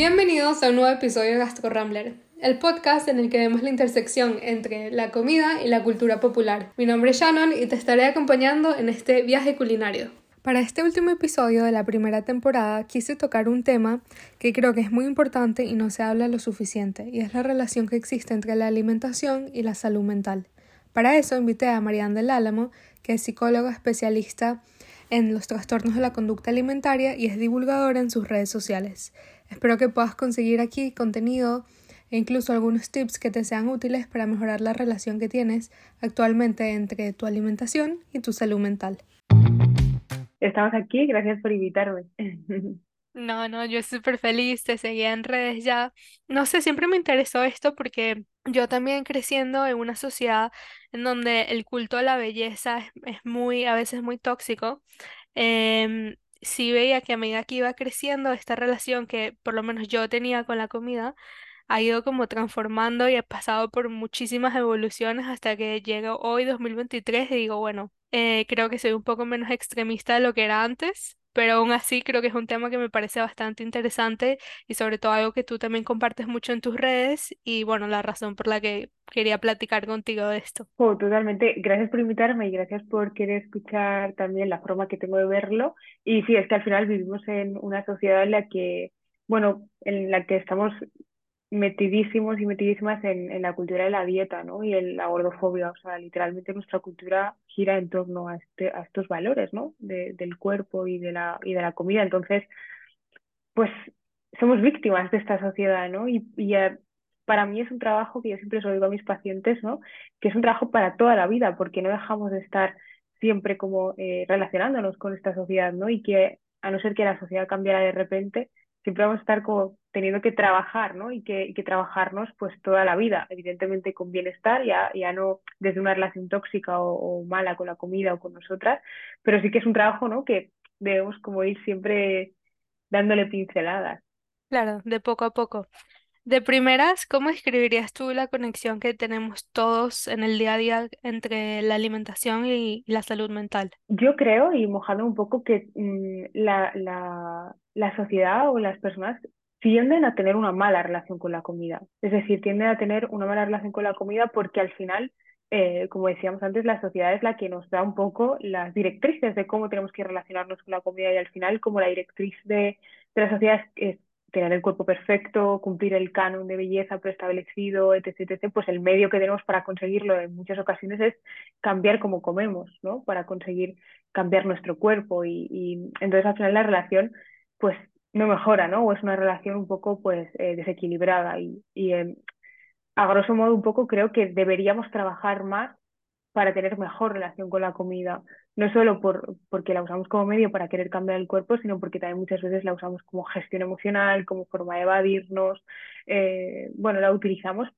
Bienvenidos a un nuevo episodio de Gastro Rambler, el podcast en el que vemos la intersección entre la comida y la cultura popular. Mi nombre es Shannon y te estaré acompañando en este viaje culinario. Para este último episodio de la primera temporada quise tocar un tema que creo que es muy importante y no se habla lo suficiente, y es la relación que existe entre la alimentación y la salud mental. Para eso invité a Marianne del Álamo, que es psicóloga especialista en los trastornos de la conducta alimentaria y es divulgadora en sus redes sociales. Espero que puedas conseguir aquí contenido e incluso algunos tips que te sean útiles para mejorar la relación que tienes actualmente entre tu alimentación y tu salud mental. Estamos aquí, gracias por invitarme. No, no, yo súper feliz, te seguía en redes ya. No sé, siempre me interesó esto porque yo también creciendo en una sociedad en donde el culto a la belleza es, es muy, a veces muy tóxico, em, sí veía que a medida que iba creciendo esta relación que por lo menos yo tenía con la comida, ha ido como transformando y ha pasado por muchísimas evoluciones hasta que llega hoy 2023 y digo, bueno, eh, creo que soy un poco menos extremista de lo que era antes, pero aún así creo que es un tema que me parece bastante interesante y sobre todo algo que tú también compartes mucho en tus redes y bueno, la razón por la que quería platicar contigo de esto. Oh, totalmente. Gracias por invitarme y gracias por querer escuchar también la forma que tengo de verlo. Y sí, es que al final vivimos en una sociedad en la que, bueno, en la que estamos metidísimos y metidísimas en, en, la cultura de la dieta, ¿no? Y en la gordofobia, o sea, literalmente nuestra cultura gira en torno a, este, a estos valores, ¿no? De, del cuerpo y de, la, y de la comida. Entonces, pues somos víctimas de esta sociedad, ¿no? Y, y para mí es un trabajo que yo siempre os digo a mis pacientes, ¿no? Que es un trabajo para toda la vida, porque no dejamos de estar siempre como eh, relacionándonos con esta sociedad, ¿no? Y que a no ser que la sociedad cambiara de repente, siempre vamos a estar como teniendo que trabajar, ¿no? Y que, y que trabajarnos pues toda la vida, evidentemente con bienestar, ya, ya no desde una relación tóxica o, o, mala con la comida o con nosotras, pero sí que es un trabajo, ¿no? Que debemos como ir siempre dándole pinceladas. Claro, de poco a poco. De primeras, ¿cómo escribirías tú la conexión que tenemos todos en el día a día entre la alimentación y la salud mental? Yo creo, y mojando un poco, que mmm, la, la, la sociedad o las personas tienden a tener una mala relación con la comida. Es decir, tienden a tener una mala relación con la comida porque al final, eh, como decíamos antes, la sociedad es la que nos da un poco las directrices de cómo tenemos que relacionarnos con la comida y al final, como la directriz de, de la sociedad es, es tener el cuerpo perfecto, cumplir el canon de belleza preestablecido, etc., etc., pues el medio que tenemos para conseguirlo en muchas ocasiones es cambiar cómo comemos, ¿no? Para conseguir cambiar nuestro cuerpo y, y entonces al final la relación pues no mejora, ¿no? O es una relación un poco pues eh, desequilibrada y, y eh, a grosso modo un poco creo que deberíamos trabajar más para tener mejor relación con la comida, no solo por, porque la usamos como medio para querer cambiar el cuerpo, sino porque también muchas veces la usamos como gestión emocional, como forma de evadirnos, eh, bueno, la utilizamos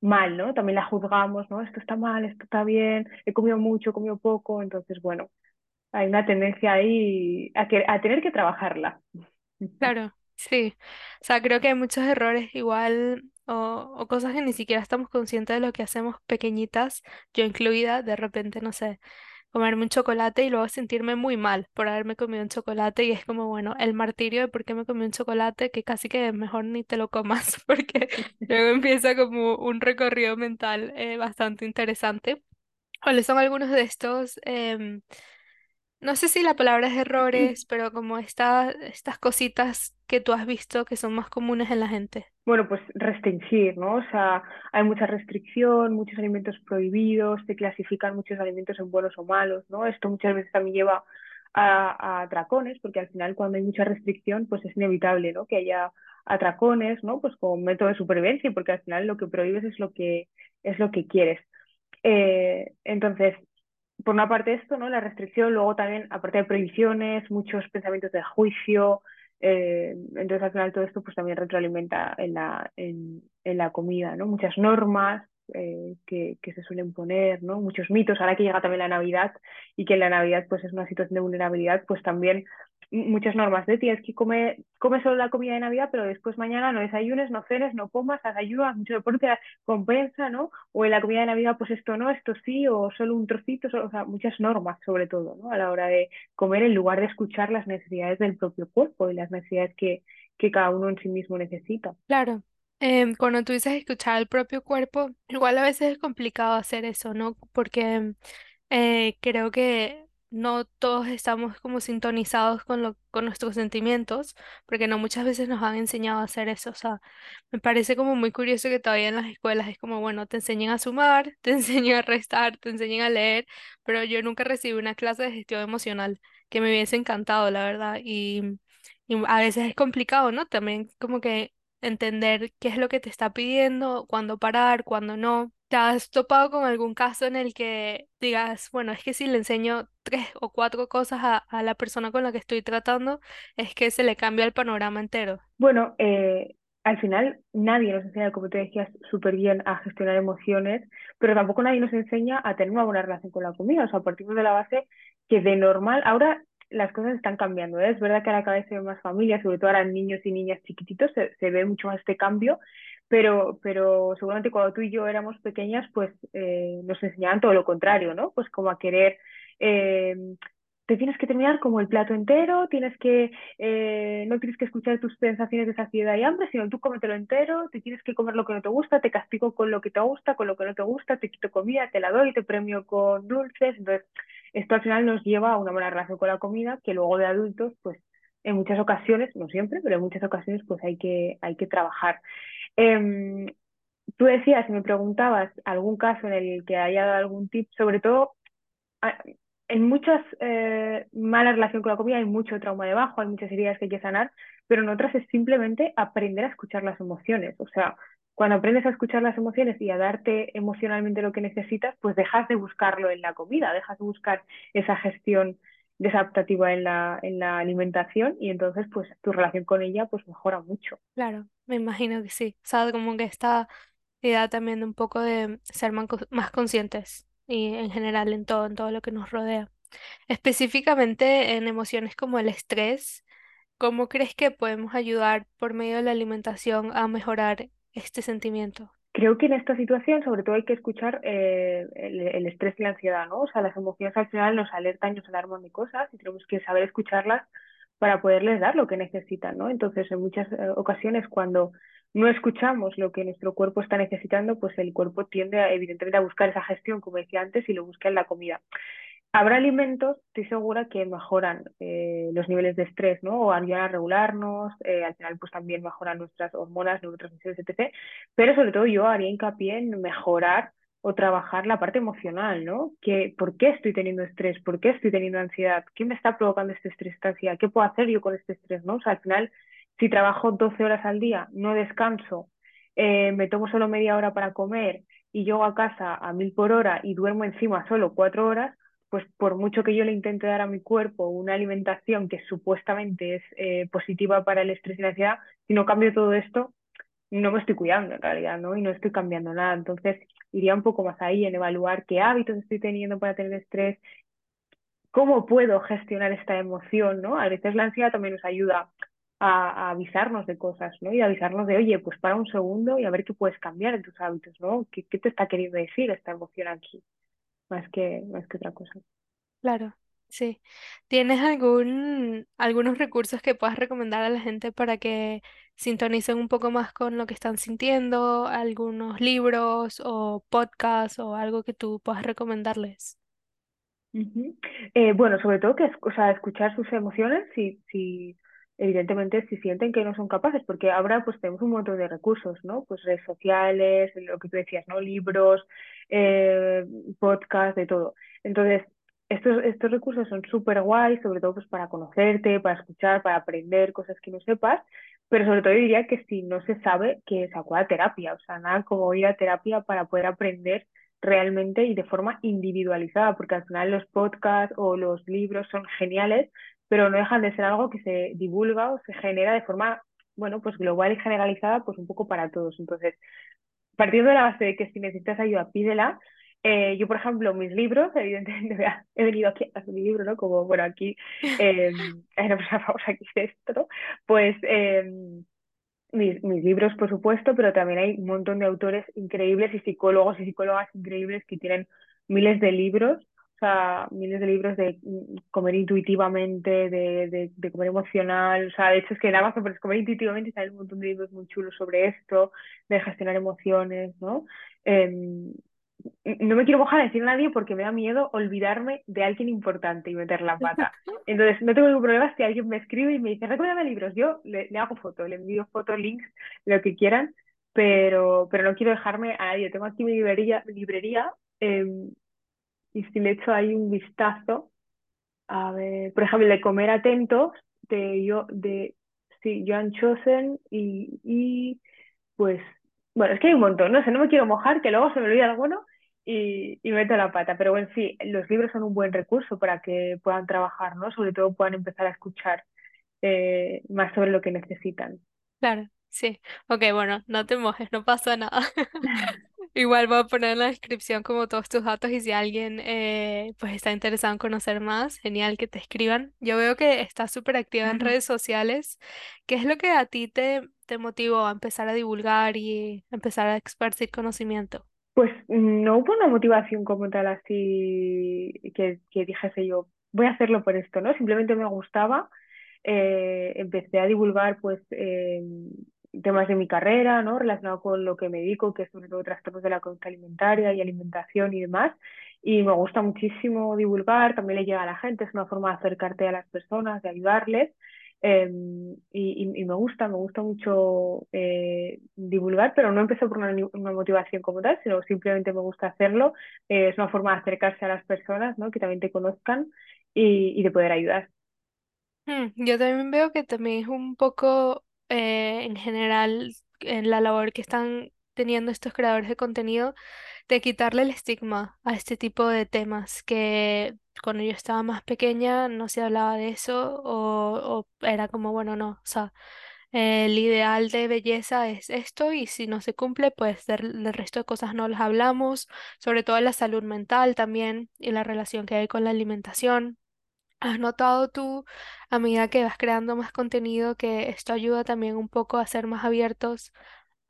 mal, ¿no? También la juzgamos, ¿no? Esto está mal, esto está bien, he comido mucho, he comido poco, entonces, bueno, hay una tendencia ahí a, que, a tener que trabajarla. Claro, sí. O sea, creo que hay muchos errores igual o, cosas que ni siquiera estamos conscientes de lo que hacemos pequeñitas, yo incluida, de repente, no sé, comerme un chocolate y luego sentirme muy mal por haberme comido un chocolate y es como, bueno, el martirio de por qué me comí un chocolate que casi que mejor ni te lo comas porque luego empieza como un recorrido mental eh, bastante interesante. ¿Cuáles son algunos de estos? em, no sé si la palabra es errores, pero como esta- estas cositas que tú has visto que son más comunes en la gente. Bueno, pues restringir, ¿no? O sea, hay mucha restricción, muchos alimentos prohibidos, se clasifican muchos alimentos en buenos o malos, ¿no? Esto muchas veces también lleva a, a atracones, porque al final cuando hay mucha restricción, pues es inevitable, ¿no? Que haya atracones, ¿no? Pues como método de supervivencia, porque al final lo que prohíbes es lo que, es lo que quieres. Eh, entonces, por una parte esto, ¿no? La restricción, luego también, aparte de prohibiciones, muchos pensamientos de juicio, eh, entonces al final todo esto pues también retroalimenta en la, en, en la comida, ¿no? Muchas normas eh, que, que se suelen poner, ¿no? Muchos mitos, ahora que llega también la Navidad y que la Navidad pues es una situación de vulnerabilidad, pues también muchas normas de tienes que comer, come solo la comida de Navidad, pero después mañana no desayunes, no cenes, no comas, haz ayuno, haz mucho deporte, compensa, ¿no? O en la comida de Navidad, pues esto no, esto sí, o solo un trocito, o sea, muchas normas sobre todo, ¿no? A la hora de comer en lugar de escuchar las necesidades del propio cuerpo y las necesidades que, que cada uno en sí mismo necesita. Claro. Em, cuando tú dices escuchar el propio cuerpo, igual a veces es complicado hacer eso, ¿no? Porque eh, creo que no todos estamos como sintonizados con lo, con nuestros sentimientos, porque no muchas veces nos han enseñado a hacer eso. O sea, me parece como muy curioso que todavía en las escuelas es como, bueno, te enseñan a sumar, te enseñan a restar, te enseñan a leer, pero yo nunca recibí una clase de gestión emocional que me hubiese encantado, la verdad. Y, y a veces es complicado, ¿no? También como que entender qué es lo que te está pidiendo, cuándo parar, cuándo no. ¿Te has topado con algún caso en el que digas, bueno, es que si le enseño tres o cuatro cosas a, a la persona con la que estoy tratando, es que se le cambia el panorama entero? Bueno, eh, al final nadie nos enseña, como te decías, súper bien a gestionar emociones, pero tampoco nadie nos enseña a tener una buena relación con la comida. O sea, partimos de la base que de normal, ahora las cosas están cambiando. ¿eh? Es verdad que ahora cada vez se ven más familias, sobre todo ahora niños y niñas chiquititos, se, se ve mucho más este cambio, pero, pero seguramente cuando tú y yo éramos pequeñas, pues eh, nos enseñaban todo lo contrario, ¿no? Pues como a querer, eh, te tienes que terminar como el plato entero, tienes que, eh, no tienes que escuchar tus sensaciones de saciedad y hambre, sino tú cómetelo entero, te tienes que comer lo que no te gusta, te castigo con lo que te gusta, con lo que no te gusta, te quito comida, te la doy, te premio con dulces, entonces esto al final nos lleva a una buena relación con la comida que luego de adultos, pues en muchas ocasiones, no siempre, pero en muchas ocasiones pues hay que, hay que trabajar. Em, tú decías, me preguntabas algún caso en el que haya dado algún tip, sobre todo en muchas eh, malas relaciones con la comida hay mucho trauma debajo, hay muchas heridas que hay que sanar, pero en otras es simplemente aprender a escuchar las emociones. O sea, cuando aprendes a escuchar las emociones y a darte emocionalmente lo que necesitas, pues dejas de buscarlo en la comida, dejas de buscar esa gestión desadaptativa en la, en la alimentación y entonces pues tu relación con ella pues mejora mucho. Claro, me imagino que sí. O sea, como que esta idea también de un poco de ser más, conscientes y en general en todo, en todo lo que nos rodea. Específicamente en emociones como el estrés, ¿cómo crees que podemos ayudar por medio de la alimentación a mejorar este sentimiento? Creo que en esta situación sobre todo hay que escuchar eh, el, el, estrés y la ansiedad, ¿no? O sea, las emociones al final nos alertan nos alarman de cosas y tenemos que saber escucharlas para poderles dar lo que necesitan, ¿no? Entonces, en muchas eh, ocasiones cuando no escuchamos lo que nuestro cuerpo está necesitando, pues el cuerpo tiende evidentemente a buscar esa gestión, como decía antes, y lo busca en la comida. Habrá alimentos, estoy segura, que mejoran eh, los niveles de estrés, ¿no? O ayudan a regularnos, eh, al final pues también mejoran nuestras hormonas, neurotransmisores, etc. Pero sobre todo yo haría hincapié en mejorar o trabajar la parte emocional, ¿no? Que, ¿Por qué estoy teniendo estrés? ¿Por qué estoy teniendo ansiedad? ¿Qué me está provocando este estrés, esta ansiedad? ¿Qué puedo hacer yo con este estrés, no? O sea, al final, si trabajo 12 horas al día, no descanso, eh, me tomo solo media hora para comer y llego a casa a mil por hora y duermo encima solo cuatro horas, pues por mucho que yo le intente dar a mi cuerpo una alimentación que supuestamente es eh, positiva para el estrés y la ansiedad, si no cambio todo esto, no me estoy cuidando en realidad, ¿no? Y no estoy cambiando nada. Entonces, iría un poco más ahí en evaluar qué hábitos estoy teniendo para tener estrés, cómo puedo gestionar esta emoción, ¿no? A veces la ansiedad también nos ayuda a, avisarnos de cosas, ¿no? Y avisarnos de, oye, pues para un segundo y a ver qué puedes cambiar en tus hábitos, ¿no? ¿Qué, qué te está queriendo decir esta emoción aquí? más que, más que otra cosa. Claro, sí. ¿Tienes algún, algunos recursos que puedas recomendar a la gente para que sintonicen un poco más con lo que están sintiendo? ¿Algunos libros o podcasts o algo que tú puedas recomendarles? Eh, bueno, sobre todo que o sea, escuchar sus emociones si, si evidentemente si sienten que no son capaces, porque ahora pues tenemos un montón de recursos, ¿no? Pues redes sociales, lo que tú decías, ¿no? Libros, eh, podcast, de todo. Entonces, estos, estos recursos son súper guays, sobre todo pues para conocerte, para escuchar, para aprender cosas que no sepas, pero sobre todo diría que si no se sabe, que se acuda a terapia, o sea, nada como ir a terapia para poder aprender realmente y de forma individualizada, porque al final los podcasts o los libros son geniales, pero no dejan de ser algo que se divulga o se genera de forma, bueno, pues global y generalizada, pues un poco para todos. Entonces, partiendo de la base de que si necesitas ayuda, pídela. Eh, yo, por ejemplo, mis libros, evidentemente, he venido aquí a hacer mi libro, ¿no? Como, bueno, aquí, eh, hay una persona famosa hice esto. Pues eh, mis, mis libros, por supuesto, pero también hay un montón de autores increíbles y psicólogos y psicólogas increíbles que tienen miles de libros sea, miles de libros de mm, comer intuitivamente, de, de, comer emocional. O sea, de hecho es que en Amazon es comer intuitivamente y salen un montón de libros muy chulos sobre esto, de gestionar emociones, ¿no? No me quiero mojar a decir a nadie porque me da miedo olvidarme de alguien importante y meter la pata. Entonces, no tengo ningún problema si alguien me escribe y me dice, recuérdame libros. Yo le, le hago fotos, le envío fotos, links, lo que quieran, pero, pero no quiero dejarme a nadie. Tengo aquí mi librería, librería em, y si le echo ahí un vistazo, a ver, por ejemplo, de Comer Atentos, de, yo, de sí, Joan Chosen y, y pues, bueno, es que hay un montón, no sé, no me quiero mojar, que luego se me olvida alguno y, y meto la pata. Pero bueno, sí, los libros son un buen recurso para que puedan trabajar, ¿no? Sobre todo puedan empezar a escuchar eh, más sobre lo que necesitan. Claro, sí. Ok, bueno, no te mojes, no pasa nada. Igual voy a poner en la descripción como todos tus datos y si alguien eh, pues está interesado en conocer más, genial que te escriban. Yo veo que estás súper activa en redes sociales. ¿Qué es lo que a ti te, te motivó a empezar a divulgar y empezar a esparcir conocimiento? Pues no hubo una motivación como tal así que, que dijese yo, voy a hacerlo por esto, ¿no? Simplemente me gustaba, eh, empecé a divulgar pues eh, temas de mi carrera, ¿no? Relacionado con lo que me dedico, que es sobre todo trastornos de la conducta alimentaria y alimentación y demás. Y me gusta muchísimo divulgar, también le llega a la gente, es una forma de acercarte a las personas, de ayudarles. Em, y, y, me gusta, me gusta mucho eh, divulgar, pero no empezó por una, motivación como tal, sino simplemente me gusta hacerlo. Eh, es una forma de acercarse a las personas, ¿no? Que también te conozcan y, y de poder ayudar. Hmm, yo también veo que también es un poco eh, en general en la labor que están teniendo estos creadores de contenido de quitarle el estigma a este tipo de temas que cuando yo estaba más pequeña no se hablaba de eso o, era como, bueno, no, o sea, el ideal de belleza es esto y si no se cumple, pues del, resto de cosas no las hablamos, sobre todo la salud mental también y la relación que hay con la alimentación. ¿Has notado tú, a medida que vas creando más contenido, que esto ayuda también un poco a ser más abiertos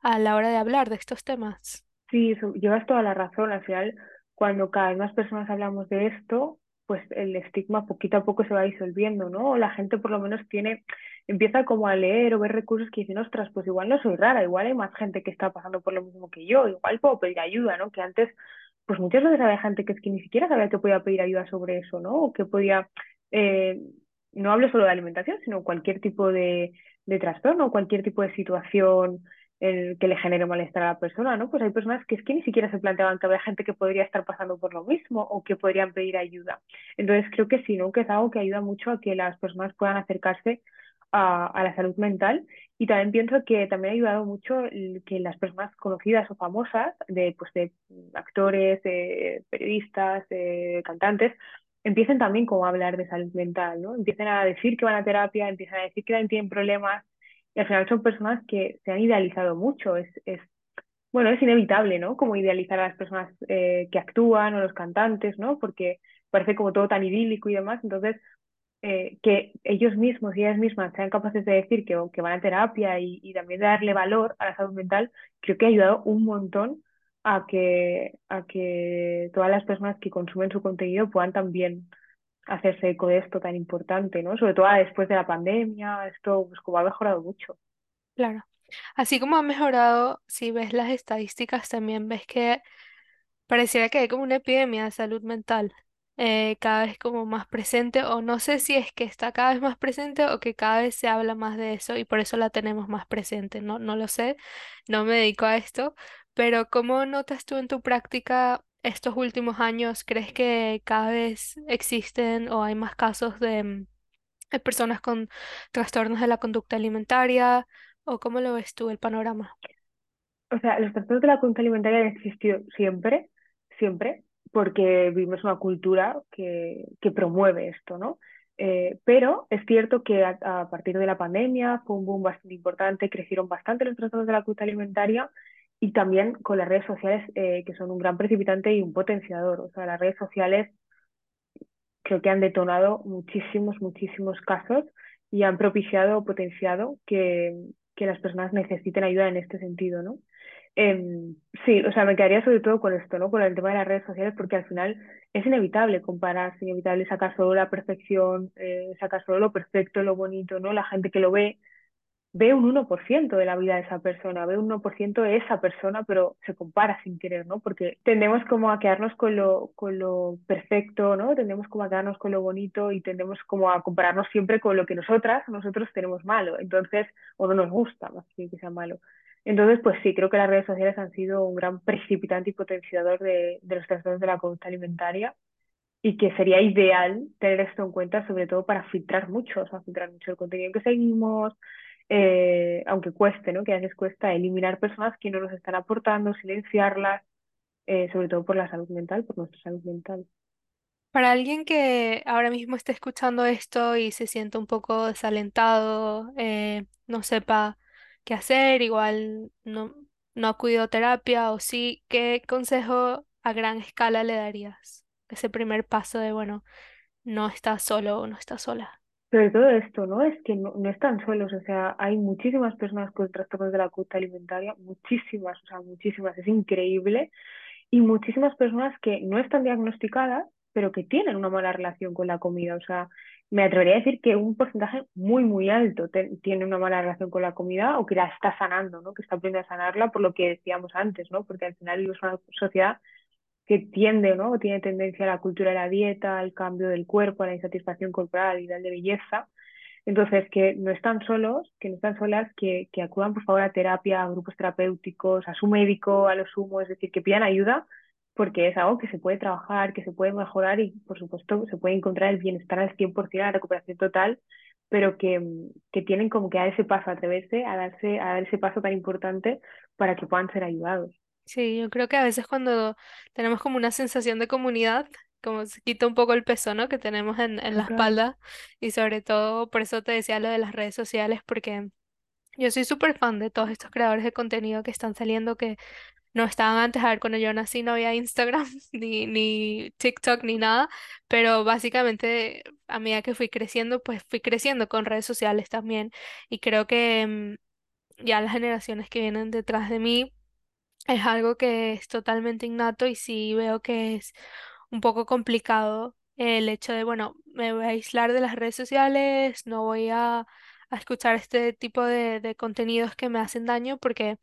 a la hora de hablar de estos temas? Sí, llevas toda la razón. Al final, cuando cada vez más personas hablamos de esto, pues el estigma poquito a poco se va disolviendo, ¿no? La gente por lo menos tiene, empieza como a leer o ver recursos que dicen, ostras, pues igual no soy rara, igual hay más gente que está pasando por lo mismo que yo, igual puedo pedir ayuda, ¿no? Que antes, pues muchas veces había gente que ni siquiera sabía que podía pedir ayuda sobre eso, ¿no? O que podía, eh, no hablo solo de alimentación, sino cualquier tipo de, de trastorno, cualquier tipo de situación el que le genere malestar a la persona, ¿no? Pues hay personas que es que ni siquiera se planteaban que había gente que podría estar pasando por lo mismo o que podrían pedir ayuda. Entonces creo que sí, ¿no? Que es algo que ayuda mucho a que las personas puedan acercarse a, la salud mental y también pienso que también ha ayudado mucho que las personas conocidas o famosas, de, pues, de actores, de periodistas, de cantantes, empiecen también como a hablar de salud mental, ¿no? Empiecen a decir que van a terapia, empiezan a decir que tienen problemas y al final son personas que se han idealizado mucho. Es, es bueno, es inevitable, ¿no? Como idealizar a las personas eh, que actúan o los cantantes, ¿no? Porque parece como todo tan idílico y demás. Entonces, eh, que ellos mismos y ellas mismas sean capaces de decir que, que van a terapia y, y, también de darle valor a la salud mental, creo que ha ayudado un montón a que, a que todas las personas que consumen su contenido puedan también hacerse eco de esto tan importante, ¿no? Sobre todo después de la pandemia, esto pues como ha mejorado mucho. Claro. Así como ha mejorado, si ves las estadísticas, también ves que pareciera que hay como una epidemia de salud mental, eh, cada vez como más presente, o no sé si es que está cada vez más presente o que cada vez se habla más de eso y por eso la tenemos más presente, no, no lo sé, no me dedico a esto, pero ¿cómo notas tú en tu práctica estos últimos años? ¿Crees que cada vez existen o hay más casos de, mm, de personas con trastornos de la conducta alimentaria? ¿O cómo lo ves tú el panorama? O sea, los trastornos de la conducta alimentaria han existido siempre, siempre, porque vivimos una cultura que, que promueve esto, ¿no? Eh, pero es cierto que a, a, partir de la pandemia fue un boom bastante importante, crecieron bastante los trastornos de la conducta alimentaria y también con las redes sociales eh, que son un gran precipitante y un potenciador. O sea, las redes sociales creo que han detonado muchísimos, muchísimos casos y han propiciado o potenciado que, que las personas necesiten ayuda en este sentido, ¿no? Em, sí, o sea, me quedaría sobre todo con esto, ¿no? Con el tema de las redes sociales, porque al final es inevitable comparar, es inevitable sacar solo la perfección, eh, sacar solo lo perfecto, lo bonito, ¿no? La gente que lo ve ve un 1% de la vida de esa persona, ve un 1% de esa persona, pero se compara sin querer, ¿no? Porque tendemos como a quedarnos con lo, con lo perfecto, ¿no? Tendemos como a quedarnos con lo bonito y tendemos como a compararnos siempre con lo que nosotras, nosotros tenemos malo, entonces, o no nos gusta, más que sea malo. Entonces, pues sí, creo que las redes sociales han sido un gran precipitante y potenciador de, de los trastornos de la conducta alimentaria y que sería ideal tener esto en cuenta, sobre todo para filtrar mucho, o sea, filtrar mucho el contenido que seguimos, eh, aunque cueste, ¿no? Que a veces cuesta eliminar personas que no nos están aportando, silenciarlas, eh, sobre todo por la salud mental, por nuestra salud mental. Para alguien que ahora mismo esté escuchando esto y se sienta un poco desalentado, eh, no sepa qué hacer, igual no, no acudió a terapia o sí, ¿qué consejo a gran escala le darías? Ese primer paso de, bueno, no estás solo o no estás sola. Sobre todo esto, ¿no? Es que no, no están solos, o sea, hay muchísimas personas con trastornos de la conducta alimentaria, muchísimas, o sea, muchísimas, es increíble, y muchísimas personas que no están diagnosticadas, pero que tienen una mala relación con la comida, o sea, me atrevería a decir que un porcentaje muy, muy alto tiene una mala relación con la comida o que la está sanando, ¿no? Que está aprendiendo a sanarla por lo que decíamos antes, ¿no? Porque al final es una sociedad que tiende, ¿no? Tiene tendencia a la cultura de la dieta, al cambio del cuerpo, a la insatisfacción corporal, al ideal de belleza. Entonces, que no están solos, que no están solas, que, que acudan por favor a terapia, a grupos terapéuticos, a su médico, a lo sumo, es decir, que pidan ayuda, porque es algo que se puede trabajar, que se puede mejorar y, por supuesto, se puede encontrar el bienestar al 100%, la recuperación total, pero que, que tienen como que dar ese paso, atreverse a darse, a dar ese paso tan importante para que puedan ser ayudados. Sí, yo creo que a veces cuando tenemos como una sensación de comunidad, como se quita un poco el peso, ¿no? que tenemos en, en la espalda y sobre todo por eso te decía lo de las redes sociales, porque yo soy súper fan de todos estos creadores de contenido que están saliendo que no estaban antes, a ver, cuando yo nací no había Instagram ni, ni TikTok ni nada, pero básicamente a medida que fui creciendo, pues fui creciendo con redes sociales también y creo que mm, ya las generaciones que vienen detrás de mí es algo que es totalmente innato y sí veo que es un poco complicado el hecho de, bueno, me voy a aislar de las redes sociales, no voy a, a escuchar este tipo de, de contenidos que me hacen daño porque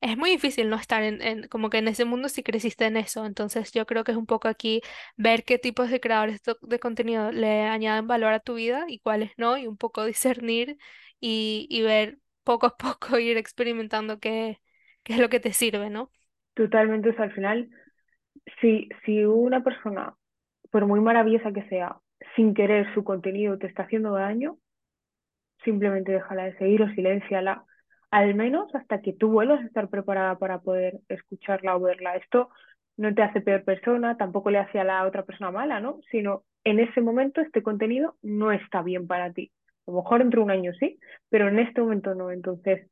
es muy difícil no estar en, en- como que en ese mundo si creciste en eso. Entonces yo creo que es un poco aquí ver qué tipos de creadores de contenido le añaden valor a tu vida y cuáles no, y un poco discernir y, y ver poco a poco ir experimentando qué, qué es lo que te sirve, ¿no? Totalmente, o sea, al final, si, si una persona, por muy maravillosa que sea, sin querer su contenido te está haciendo daño, simplemente déjala de seguir o silénciala, al menos hasta que tú vuelvas a estar preparada para poder escucharla o verla. Esto no te hace peor persona, tampoco le hace a la otra persona mala, ¿no? Sino en ese momento este contenido no está bien para ti. A lo mejor dentro de un año sí, pero en este momento no. Entonces,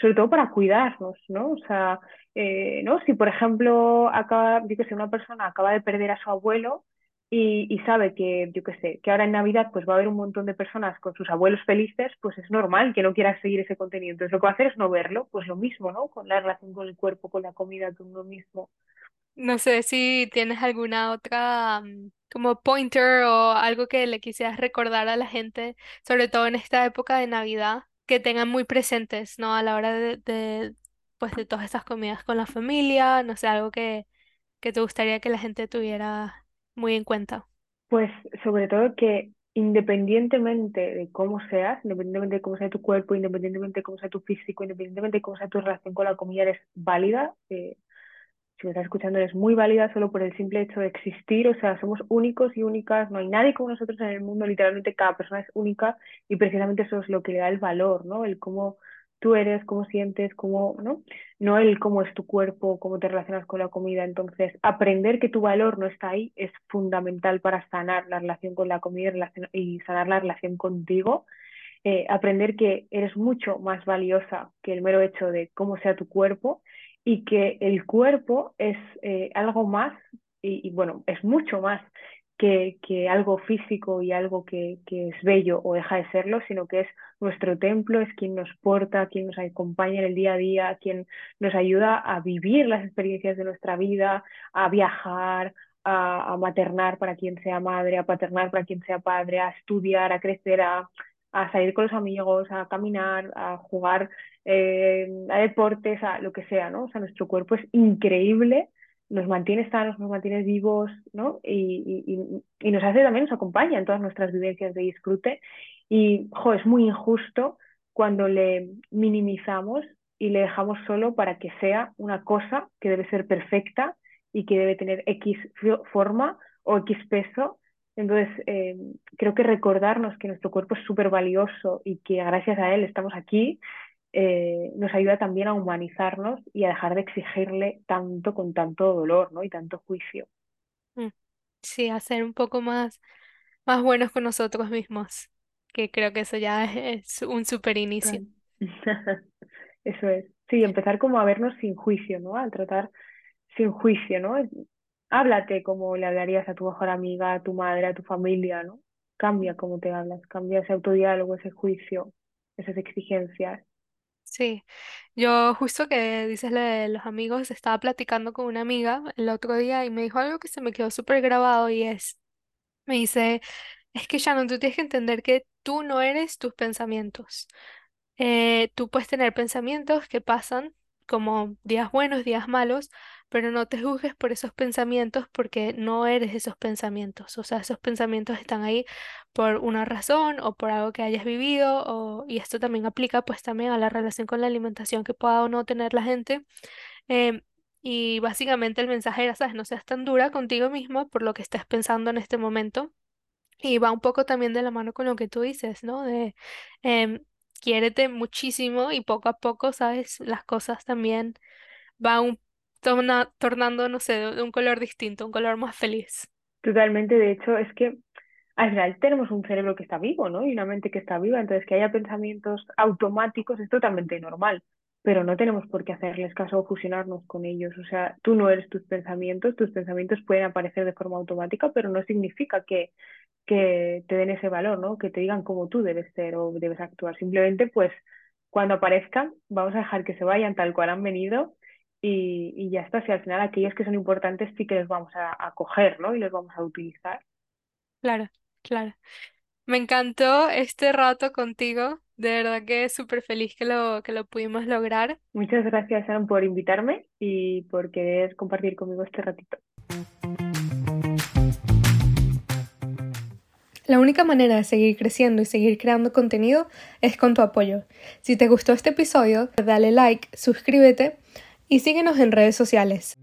sobre todo para cuidarnos, ¿no? O sea, eh, ¿no? Si por ejemplo acaba, yo que sé, una persona acaba de perder a su abuelo y, y sabe que, yo qué sé, que ahora en Navidad pues va a haber un montón de personas con sus abuelos felices, pues es normal que no quieras seguir ese contenido. Entonces lo que va a hacer es no verlo, pues lo mismo, ¿no? Con la relación con el cuerpo, con la comida, con uno mismo. No sé si tienes alguna otra mm, como pointer o algo que le quisieras recordar a la gente, sobre todo en esta época de Navidad, que tengan muy presentes, ¿no? A la hora de, pues de todas estas comidas con la familia, no sé, algo que, que te gustaría que la gente tuviera muy en cuenta. Pues sobre todo que independientemente de cómo seas, independientemente de cómo sea tu cuerpo, independientemente de cómo sea tu físico, independientemente de cómo sea tu relación con la comida, eres válida. eh, si me estás escuchando, eres muy válida solo por el simple hecho de existir, o sea, somos únicos y únicas, no hay nadie como nosotros en el mundo, literalmente cada persona es única y precisamente eso es lo que le da el valor, ¿no? El cómo tú eres, cómo sientes, cómo, ¿no? No el cómo es tu cuerpo, cómo te relacionas con la comida. Entonces, aprender que tu valor no está ahí es fundamental para sanar la relación con la comida y sanar la relación contigo eh, aprender que eres mucho más valiosa que el mero hecho de cómo sea tu cuerpo y que el cuerpo es eh, algo más y, bueno, es mucho más que, que algo físico y algo que, que, es bello o deja de serlo, sino que es nuestro templo, es quien nos porta, quien nos acompaña en el día a día, quien nos ayuda a vivir las experiencias de nuestra vida, a viajar, a, a maternar para quien sea madre, a paternar para quien sea padre, a estudiar, a crecer, a, a salir con los amigos, a caminar, a jugar eh, a deportes, a lo que sea, ¿no? O sea, nuestro cuerpo es increíble nos mantiene sanos, nos mantiene vivos, ¿no? Y, y, y, nos hace también, nos acompaña en todas nuestras vivencias de disfrute. Y, jo, es muy injusto cuando le minimizamos y le dejamos solo para que sea una cosa que debe ser perfecta y que debe tener X forma o X peso. Entonces, eh, creo que recordarnos que nuestro cuerpo es súper valioso y que gracias a él estamos aquí eh, nos ayuda también a humanizarnos y a dejar de exigirle tanto con tanto dolor, ¿no? Y tanto juicio. Mm, sí, a ser un poco más, más buenos con nosotros mismos, que creo que eso ya es, un super inicio. Eso es. Sí, empezar como a vernos sin juicio, ¿no? Al tratar sin juicio, ¿no? Háblate como le hablarías a tu mejor amiga, a tu madre, a tu familia, ¿no? Cambia cómo te hablas, cambia ese autodiálogo, ese juicio, esas exigencias. Sí, yo justo que dices lo de los amigos, estaba platicando con una amiga el otro día y me dijo algo que se me quedó súper grabado y es, me dice, es que Shannon, tú tienes que entender que tú no eres tus pensamientos. Eh, tú puedes tener pensamientos que pasan como días buenos, días malos, pero no te juzgues por esos pensamientos porque no eres esos pensamientos. O sea, esos pensamientos están ahí por una razón o por algo que hayas vivido, y esto también aplica pues también a la relación con la alimentación que pueda o no tener la gente. Em, y básicamente el mensaje era, sabes, no seas tan dura contigo mismo por lo que estás pensando en este momento. Y va un poco también de la mano con lo que tú dices, ¿no? De eh, quiérete muchísimo y poco a poco, ¿sabes? Las cosas también van tornando, no sé, de un color distinto, un color más feliz. Totalmente, de hecho, es que al final tenemos un cerebro que está vivo, ¿no? Y una mente que está viva, entonces que haya pensamientos automáticos es totalmente normal, pero no tenemos por qué hacerles caso o fusionarnos con ellos. O sea, tú no eres tus pensamientos, tus pensamientos pueden aparecer de forma automática, pero no significa que, que te den ese valor, ¿no? Que te digan cómo tú debes ser o debes actuar. Simplemente, pues, cuando aparezcan, vamos a dejar que se vayan tal cual han venido y, y ya está. Si al final aquellos que son importantes sí que los vamos a, a coger, ¿no? Y los vamos a utilizar. Claro, claro. Me encantó este rato contigo. De verdad que súper feliz que lo, que lo pudimos lograr. Muchas gracias, Sharon, por invitarme y por querer compartir conmigo este ratito. La única manera de seguir creciendo y seguir creando contenido es con tu apoyo. Si te gustó este episodio, dale like, suscríbete y síguenos en redes sociales.